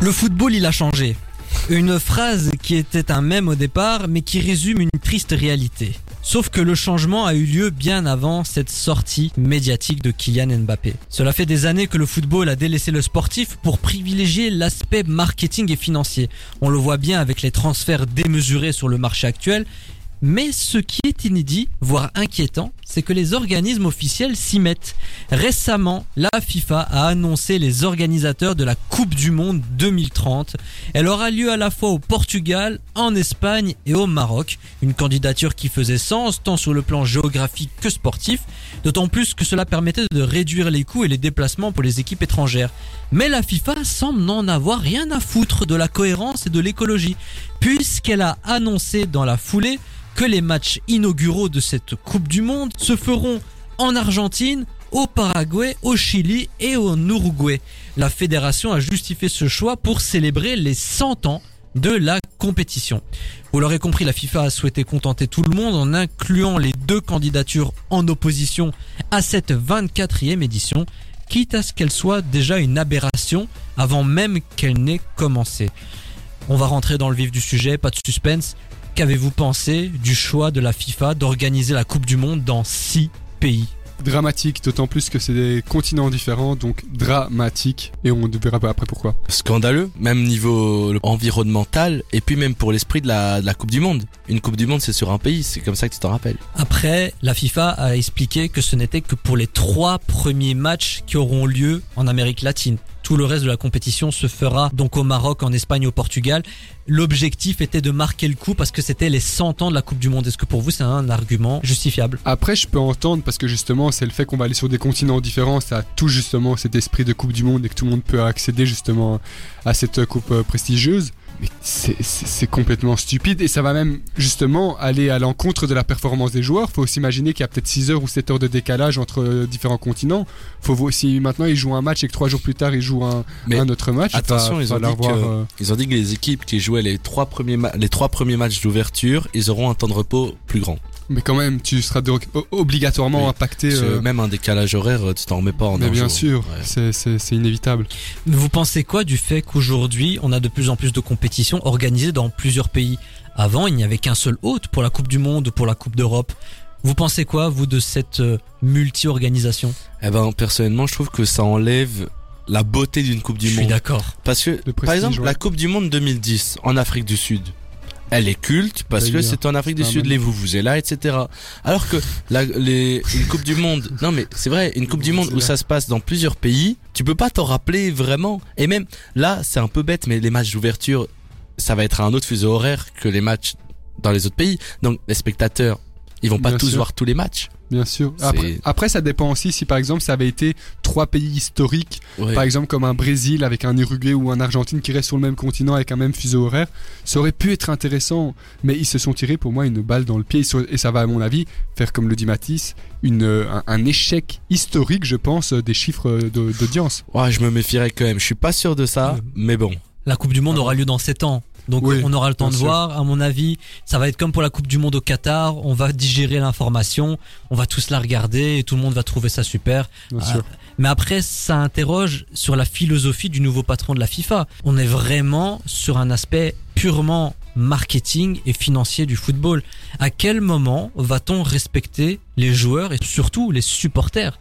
Le football, il a changé. Une phrase qui était un mème au départ, mais qui résume une triste réalité. Sauf que le changement a eu lieu bien avant cette sortie médiatique de Kylian Mbappé. Cela fait des années que le football a délaissé le sportif pour privilégier l'aspect marketing et financier. On le voit bien avec les transferts démesurés sur le marché actuel. Mais ce qui est inédit, voire inquiétant, c'est que les organismes officiels s'y mettent. Récemment, la FIFA a annoncé les organisateurs de la Coupe du Monde 2030. Elle aura lieu à la fois au Portugal, en Espagne et au Maroc. Une candidature qui faisait sens tant sur le plan géographique que sportif, d'autant plus que cela permettait de réduire les coûts et les déplacements pour les équipes étrangères. Mais la FIFA semble n'en avoir rien à foutre de la cohérence et de l'écologie, puisqu'elle a annoncé dans la foulée que les matchs inauguraux de cette Coupe du Monde se feront en Argentine, au Paraguay, au Chili et au Uruguay. La fédération a justifié ce choix pour célébrer les 100 ans de la compétition. Vous l'aurez compris, la FIFA a souhaité contenter tout le monde en incluant les deux candidatures en opposition à cette 24e édition, quitte à ce qu'elle soit déjà une aberration avant même qu'elle n'ait commencé. On va rentrer dans le vif du sujet, pas de suspense. Qu'avez-vous pensé du choix de la FIFA d'organiser la Coupe du Monde dans 6 pays dramatique, d'autant plus que c'est des continents différents, donc dramatique. Et on verra après pourquoi. Scandaleux, même niveau environnemental, et puis même pour l'esprit de la, de la Coupe du Monde. Une Coupe du Monde, c'est sur un pays, c'est comme ça que tu t'en rappelles. Après, la FIFA a expliqué que ce n'était que pour les trois premiers matchs qui auront lieu en Amérique latine. Tout le reste de la compétition se fera donc au Maroc, en Espagne, au Portugal. L'objectif était de marquer le coup parce que c'était les 100 ans de la Coupe du Monde. Est-ce que pour vous c'est un argument justifiable? Après, je peux entendre parce que justement, c'est le fait qu'on va aller sur des continents différents, ça a tout justement cet esprit de Coupe du Monde et que tout le monde peut accéder justement à cette coupe euh, prestigieuse. Mais c'est- complètement stupide et ça va même justement aller à l'encontre de la performance des joueurs. Faut aussi imaginer qu'il y a peut-être 6 heures ou 7 heures de décalage entre euh, différents continents. Faut voir si maintenant ils jouent un match et que 3 jours plus tard ils jouent un, Mais un autre match. il Attention, ils ont, falloir dit que, voir, euh, ils ont dit que les équipes qui jouaient les trois premiers, ma- les trois premiers matchs d'ouverture, ils auront un temps de repos plus grand. Mais quand même, tu seras obligatoirement Oui. impacté. Euh, Même un décalage horaire, tu t'en remets pas en mais un bien jour. sûr, Ouais. c'est- inévitable. Mais Vous pensez quoi du fait qu'aujourd'hui on a de plus en plus de compétitions organisées dans plusieurs pays? Avant, il n'y avait qu'un seul hôte pour la Coupe du Monde, pour la Coupe d'Europe. Vous pensez quoi, vous, de cette euh, multi-organisation? Eh ben, personnellement, je trouve que ça enlève la beauté d'une Coupe du Je suis Monde. d'accord. Parce que, par exemple, ouais. la Coupe du Monde 2010 en Afrique du Sud, elle est culte parce que c'est en Afrique du c'est un Sud, même- les là, etc. Alors que la, les, une Coupe du Monde, non mais c'est vrai, une Coupe du Monde où ça se passe dans plusieurs pays, tu peux pas t'en rappeler vraiment. Et même là, c'est un peu bête, mais les matchs d'ouverture, ça va être à un autre fuseau horaire que les matchs dans les autres pays. Donc les spectateurs, ils vont pas Bien tous sûr. voir tous les matchs. Bien sûr. Après, après, ça dépend aussi si par exemple ça avait été trois pays historiques, Ouais. par exemple comme un Brésil avec un Uruguay ou un Argentine qui reste sur le même continent avec un même fuseau horaire, ça aurait pu être intéressant. Mais ils se sont tirés pour moi une balle dans le pied et ça va à mon avis faire comme le dit Matisse, une, euh, un, un échec historique, je pense, euh, des chiffres euh, de- d'audience. Ouais, je me méfierais quand même. Je suis pas sûr de ça, Ouais. mais bon. La Coupe du Monde aura lieu dans 7 ans. Donc Oui, on aura le temps de sûr. voir. À mon avis, ça va être comme pour la Coupe du Monde au Qatar. On va digérer l'information, on va tous la regarder et tout le monde va trouver ça super. Bien sûr. Mais après, ça interroge sur la philosophie du nouveau patron de la FIFA. On est vraiment sur un aspect purement marketing et financier du football. À quel moment va-t-on respecter les joueurs et surtout les supporters?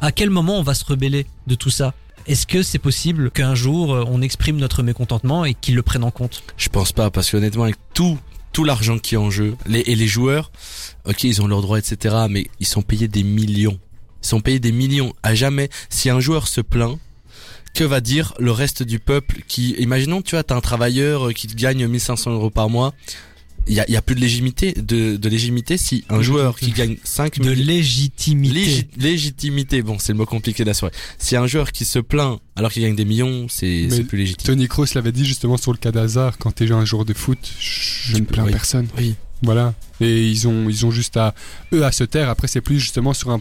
À quel moment on va se rebeller de tout ça? Est-ce que c'est possible qu'un jour euh, on exprime notre mécontentement et qu'ils le prennent en compte Je pense pas, parce qu'honnêtement, avec tout, tout l'argent qui est en jeu, et les joueurs, ok, ils ont leurs droits, etc., mais ils sont payés des millions. Ils sont payés des millions. À jamais, si un joueur se plaint, que va dire le reste du peuple qui, imaginons, tu vois, t'as un travailleur euh, qui gagne 1500 euros par mois, il y a, il y a plus de légitimité, de, de légitimité si un joueur qui gagne 5 De légitimité. Légi- légitimité, bon, c'est le mot compliqué de la soirée. Si un joueur qui se plaint alors qu'il gagne des millions, c'est plus légitime. Tony Kroos l'avait dit justement sur le cas d'Hazard, quand t'es un joueur de foot, je ne plains Oui. personne. Oui. Voilà. Et ils ont, ils ont juste à, eux, à se taire. Après, c'est plus justement sur un,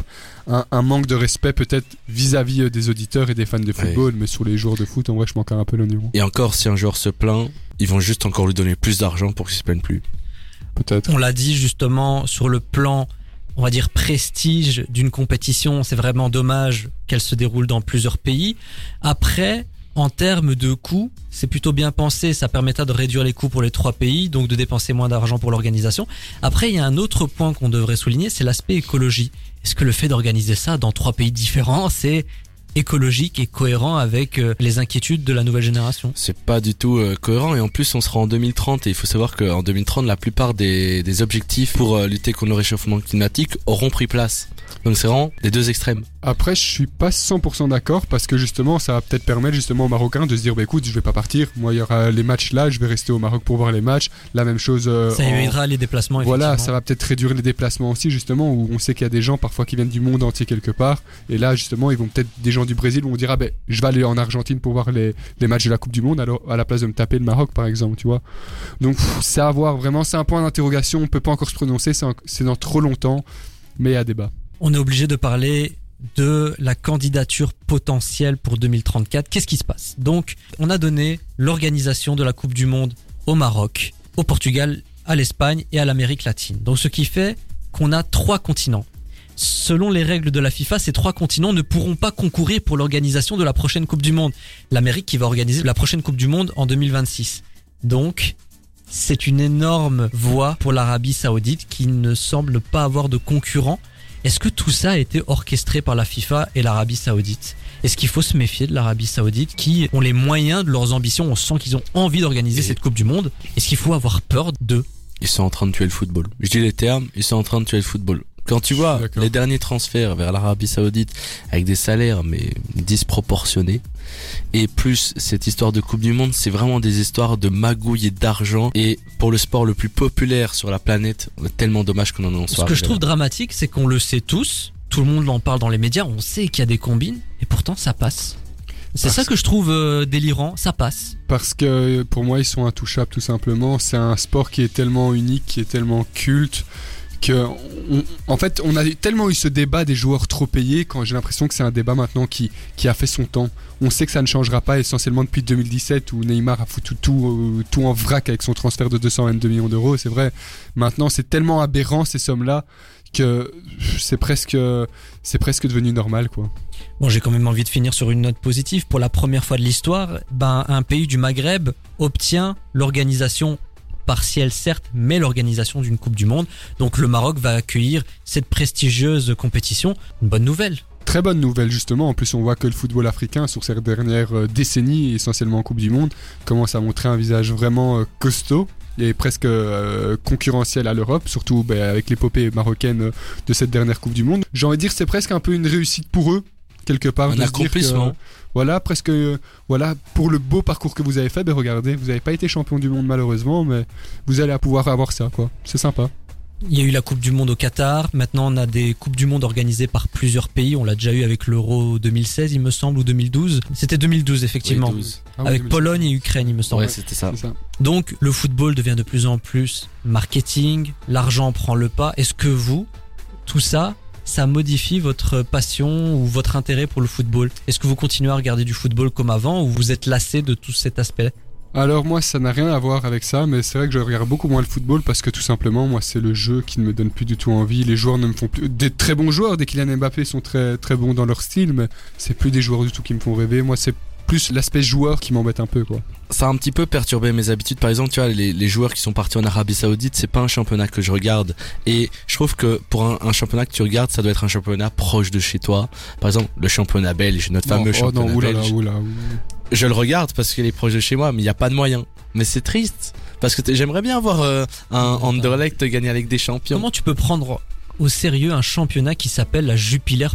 un, un manque de respect peut-être vis-à-vis euh, des auditeurs et des fans de football, mais sur les joueurs de foot, en vrai, je manque un peu le niveau. Et encore, si un joueur se plaint, ils vont juste encore lui donner plus d'argent pour qu'il se plaigne plus. Peut-être. On l'a dit justement sur le plan, on va dire prestige d'une compétition, c'est vraiment dommage qu'elle se déroule dans plusieurs pays. Après, en termes de coûts, c'est plutôt bien pensé, ça permettra de réduire les coûts pour les trois pays, donc de dépenser moins d'argent pour l'organisation. Après, il y a un autre point qu'on devrait souligner, c'est l'aspect écologie. Est-ce que le fait d'organiser ça dans trois pays différents, c'est écologique et cohérent avec euh, les inquiétudes de la nouvelle génération? C'est pas du tout euh, cohérent et en plus on sera en 2030 et il faut savoir qu'en 2030 la plupart des, objectifs pour euh, lutter contre le réchauffement climatique auront pris place. Donc c'est vraiment les deux extrêmes. Après, je suis pas 100% d'accord parce que justement, ça va peut-être permettre justement aux Marocains de se dire, bah écoute, je vais pas partir. Moi, il y aura les matchs là, je vais rester au Maroc pour voir les matchs. La même chose. euh, Ça en- évitera les déplacements. Voilà, ça va peut-être réduire les déplacements aussi, justement, où on sait qu'il y a des gens parfois qui viennent du monde entier quelque part. Et là, justement, ils vont peut-être, des gens du Brésil vont dire, ah ben, je vais aller en Argentine pour voir les, les matchs de la Coupe du Monde, alors, à la place de me taper le Maroc, par exemple, tu vois. Donc, c'est à voir, vraiment, c'est un point d'interrogation, on peut pas encore se prononcer, c'est dans trop longtemps, mais il y a débat. On est obligé de parler de la candidature potentielle pour 2034. Qu'est-ce qui se passe? Donc, on a donné l'organisation de la Coupe du Monde au Maroc, au Portugal, à l'Espagne et à l'Amérique latine. Donc, ce qui fait qu'on a trois continents. Selon les règles de la FIFA, ces trois continents ne pourront pas concourir pour l'organisation de la prochaine Coupe du Monde. L'Amérique qui va organiser la prochaine Coupe du Monde en 2026. Donc, c'est une énorme voie pour l'Arabie Saoudite qui ne semble pas avoir de concurrent Est-ce que tout ça a été orchestré par la FIFA et l'Arabie Saoudite? Est-ce qu'il faut se méfier de l'Arabie Saoudite qui ont les moyens de leurs ambitions? On sent qu'ils ont envie d'organiser cette Coupe du Monde. Est-ce qu'il faut avoir peur d'eux? Ils sont en train de tuer le football. Je dis les termes, ils sont en train de tuer le football. Quand tu vois les derniers transferts vers l'Arabie Saoudite avec des salaires mais disproportionnés et plus cette histoire de Coupe du Monde, c'est vraiment des histoires de magouilles et d'argent et pour le sport le plus populaire sur la planète, tellement dommage qu'on en soit. Ce que je trouve là. dramatique, c'est qu'on le sait tous, tout le monde en parle dans les médias, on sait qu'il y a des combines, et pourtant ça passe. C'est Parce- ça que je trouve euh, délirant, ça passe. Parce que pour moi, ils sont intouchables tout simplement. C'est un sport qui est tellement unique, qui est tellement culte. Que en fait, on a tellement eu ce débat des joueurs trop payés quand j'ai l'impression que c'est un débat maintenant qui, qui a fait son temps. On sait que ça ne changera pas essentiellement depuis 2017 où Neymar a foutu tout, euh, tout en vrac avec son transfert de 222 millions d'euros. C'est vrai. Maintenant, c'est tellement aberrant ces sommes-là que c'est presque, c'est presque devenu normal, quoi. Bon, j'ai quand même envie de finir sur une note positive. Pour la première fois de l'histoire, ben, un pays du Maghreb obtient l'organisation partielle certes, mais l'organisation d'une Coupe du Monde. Donc le Maroc va accueillir cette prestigieuse compétition. Une bonne nouvelle. Très bonne nouvelle justement, en plus on voit que le football africain sur ces dernières euh, décennies, essentiellement en Coupe du Monde, commence à montrer un visage vraiment euh, costaud et presque euh, concurrentiel à l'Europe, surtout ben, avec l'épopée marocaine de cette dernière Coupe du Monde. J'ai envie de dire c'est presque un peu une réussite pour eux, quelque part. Un que, accomplissement. voilà, presque, euh, voilà, pour le beau parcours que vous avez fait, ben regardez, vous n'avez pas été champion du monde malheureusement, mais vous allez pouvoir avoir ça, quoi. C'est sympa. Il y a eu la Coupe du Monde au Qatar. Maintenant, on a des Coupes du Monde organisées par plusieurs pays. On l'a déjà eu avec l'Euro 2016, il me semble, ou 2012. C'était 2012, effectivement. Oui, 12. Ah oui, avec 2016. Pologne et Ukraine, il me semble. Ouais, c'était ça. Donc le football devient de plus en plus marketing, l'argent prend le pas. Est-ce que vous, tout ça, ça modifie votre passion ou votre intérêt pour le football. Est-ce que vous continuez à regarder du football comme avant ou vous êtes lassé de tout cet aspect Alors moi ça n'a rien à voir avec ça mais c'est vrai que je regarde beaucoup moins le football parce que tout simplement moi c'est le jeu qui ne me donne plus du tout envie. Les joueurs ne me font plus des très bons joueurs des Kylian Mbappé sont très très bons dans leur style mais c'est plus des joueurs du tout qui me font rêver. Moi c'est plus l'aspect joueur qui m'embête un peu quoi ça a un petit peu perturbé mes habitudes. Par exemple, tu vois, les, les joueurs qui sont partis en Arabie Saoudite, c'est pas un championnat que je regarde. Et je trouve que pour un, un championnat que tu regardes, ça doit être un championnat proche de chez toi. Par exemple, le championnat belge, notre fameux oh championnat non, oulala, belge. oulala, Je le regarde parce qu'il est proche de chez moi, mais il n'y a pas de moyens. Mais c'est triste. Parce que j'aimerais bien voir euh, un Anderlecht gagner avec des champions. Comment tu peux prendre au sérieux un championnat qui s'appelle la Jupiler